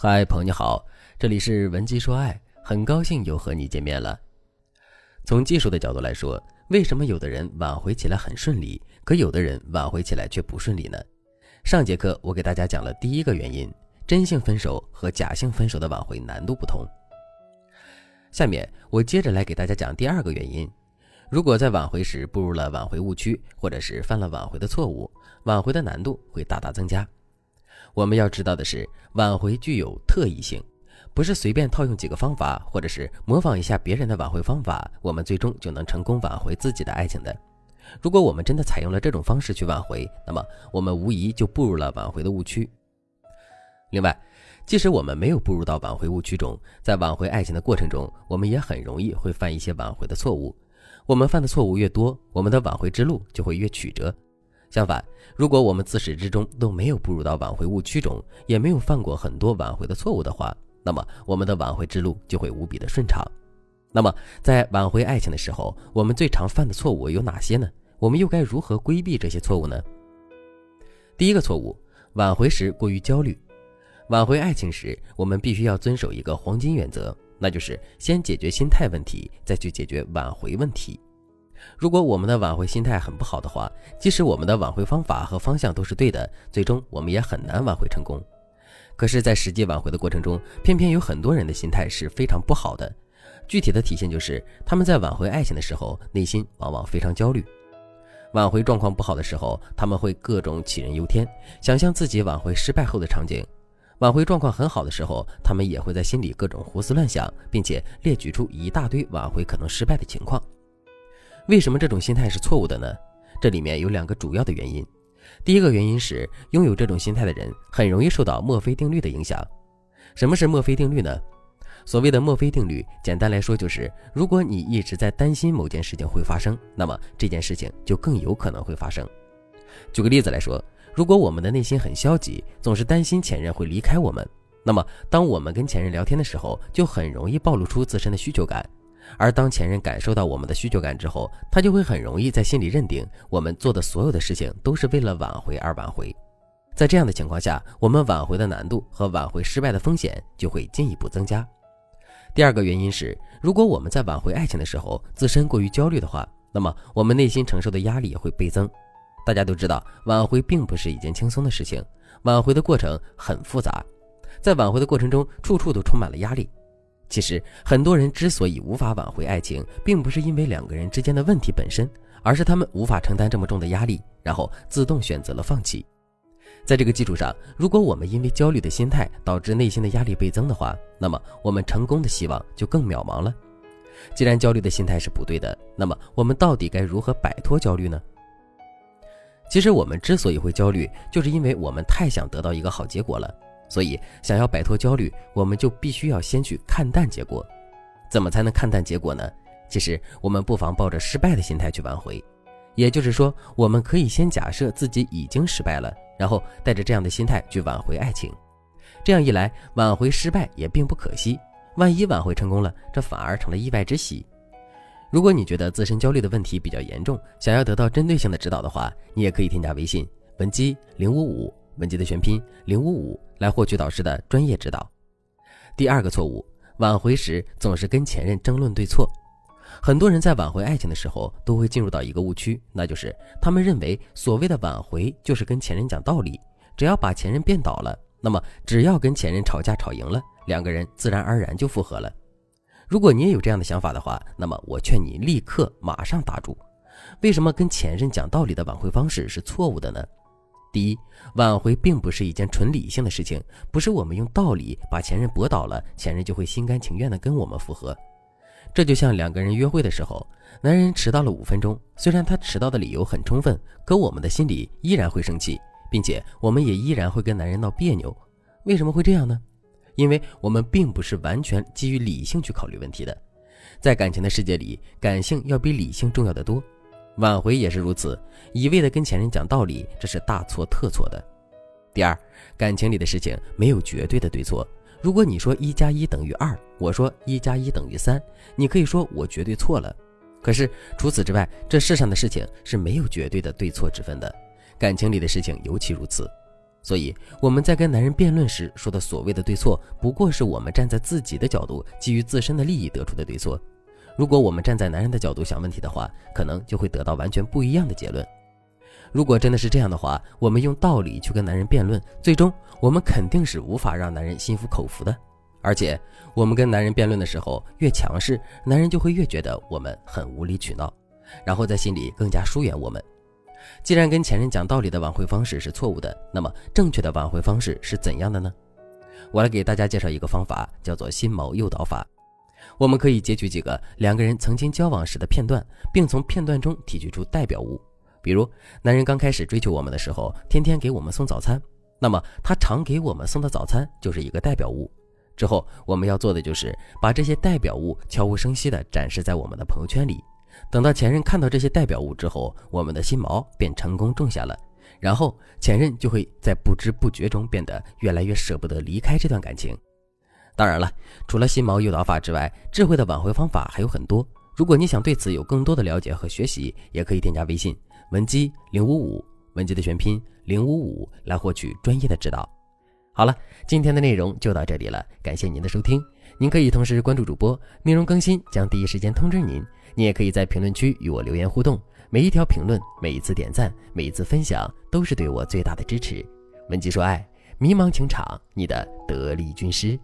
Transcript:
嗨，朋友你好，这里是文姬说爱，很高兴又和你见面了。从技术的角度来说，为什么有的人挽回起来很顺利，可有的人挽回起来却不顺利呢？上节课我给大家讲了第一个原因，真性分手和假性分手的挽回难度不同。下面我接着来给大家讲第二个原因，如果在挽回时步入了挽回误区，或者是犯了挽回的错误，挽回的难度会大大增加。我们要知道的是，挽回具有特异性，不是随便套用几个方法，或者是模仿一下别人的挽回方法，我们最终就能成功挽回自己的爱情的。如果我们真的采用了这种方式去挽回，那么我们无疑就步入了挽回的误区。另外，即使我们没有步入到挽回误区中，在挽回爱情的过程中，我们也很容易会犯一些挽回的错误。我们犯的错误越多，我们的挽回之路就会越曲折。相反，如果我们自始至终都没有步入到挽回误区中，也没有犯过很多挽回的错误的话，那么我们的挽回之路就会无比的顺畅。那么，在挽回爱情的时候，我们最常犯的错误有哪些呢？我们又该如何规避这些错误呢？第一个错误，挽回时过于焦虑。挽回爱情时，我们必须要遵守一个黄金原则，那就是先解决心态问题，再去解决挽回问题。如果我们的挽回心态很不好的话，即使我们的挽回方法和方向都是对的，最终我们也很难挽回成功。可是，在实际挽回的过程中，偏偏有很多人的心态是非常不好的。具体的体现就是，他们在挽回爱情的时候，内心往往非常焦虑。挽回状况不好的时候，他们会各种杞人忧天，想象自己挽回失败后的场景；挽回状况很好的时候，他们也会在心里各种胡思乱想，并且列举出一大堆挽回可能失败的情况。为什么这种心态是错误的呢？这里面有两个主要的原因。第一个原因是，拥有这种心态的人很容易受到墨菲定律的影响。什么是墨菲定律呢？所谓的墨菲定律，简单来说就是，如果你一直在担心某件事情会发生，那么这件事情就更有可能会发生。举个例子来说，如果我们的内心很消极，总是担心前任会离开我们，那么当我们跟前任聊天的时候，就很容易暴露出自身的需求感。而当前任感受到我们的需求感之后，他就会很容易在心里认定我们做的所有的事情都是为了挽回而挽回。在这样的情况下，我们挽回的难度和挽回失败的风险就会进一步增加。第二个原因是，如果我们在挽回爱情的时候自身过于焦虑的话，那么我们内心承受的压力也会倍增。大家都知道，挽回并不是一件轻松的事情，挽回的过程很复杂，在挽回的过程中，处处都充满了压力。其实，很多人之所以无法挽回爱情，并不是因为两个人之间的问题本身，而是他们无法承担这么重的压力，然后自动选择了放弃。在这个基础上，如果我们因为焦虑的心态导致内心的压力倍增的话，那么我们成功的希望就更渺茫了。既然焦虑的心态是不对的，那么我们到底该如何摆脱焦虑呢？其实我们之所以会焦虑，就是因为我们太想得到一个好结果了。所以，想要摆脱焦虑，我们就必须要先去看淡结果。怎么才能看淡结果呢？其实，我们不妨抱着失败的心态去挽回。也就是说，我们可以先假设自己已经失败了，然后带着这样的心态去挽回爱情。这样一来，挽回失败也并不可惜。万一挽回成功了，这反而成了意外之喜。如果你觉得自身焦虑的问题比较严重，想要得到针对性的指导的话，你也可以添加微信文姬零五五。文姬的全拼零五五来获取导师的专业指导。第二个错误，挽回时总是跟前任争论对错。很多人在挽回爱情的时候，都会进入到一个误区，那就是他们认为所谓的挽回就是跟前任讲道理，只要把前任变倒了，那么只要跟前任吵架吵赢了，两个人自然而然就复合了。如果你也有这样的想法的话，那么我劝你立刻马上打住。为什么跟前任讲道理的挽回方式是错误的呢？第一，挽回并不是一件纯理性的事情，不是我们用道理把前任驳倒了，前任就会心甘情愿的跟我们复合。这就像两个人约会的时候，男人迟到了五分钟，虽然他迟到的理由很充分，可我们的心里依然会生气，并且我们也依然会跟男人闹别扭。为什么会这样呢？因为我们并不是完全基于理性去考虑问题的，在感情的世界里，感性要比理性重要的多。挽回也是如此，一味的跟前任讲道理，这是大错特错的。第二，感情里的事情没有绝对的对错。如果你说一加一等于二，我说一加一等于三，你可以说我绝对错了。可是除此之外，这世上的事情是没有绝对的对错之分的，感情里的事情尤其如此。所以我们在跟男人辩论时说的所谓的对错，不过是我们站在自己的角度，基于自身的利益得出的对错。如果我们站在男人的角度想问题的话，可能就会得到完全不一样的结论。如果真的是这样的话，我们用道理去跟男人辩论，最终我们肯定是无法让男人心服口服的。而且，我们跟男人辩论的时候越强势，男人就会越觉得我们很无理取闹，然后在心里更加疏远我们。既然跟前任讲道理的挽回方式是错误的，那么正确的挽回方式是怎样的呢？我来给大家介绍一个方法，叫做心锚诱导法。我们可以截取几个两个人曾经交往时的片段，并从片段中提取出代表物。比如，男人刚开始追求我们的时候，天天给我们送早餐，那么他常给我们送的早餐就是一个代表物。之后我们要做的就是把这些代表物悄无声息地展示在我们的朋友圈里。等到前任看到这些代表物之后，我们的心锚便成功种下了，然后前任就会在不知不觉中变得越来越舍不得离开这段感情。当然了，除了心锚诱导法之外，智慧的挽回方法还有很多。如果你想对此有更多的了解和学习，也可以添加微信文姬零五五，文姬的全拼零五五，来获取专业的指导。好了，今天的内容就到这里了，感谢您的收听。您可以同时关注主播，内容更新将第一时间通知您。你也可以在评论区与我留言互动，每一条评论、每一次点赞、每一次分享，都是对我最大的支持。文姬说爱，迷茫情场，你的得力军师。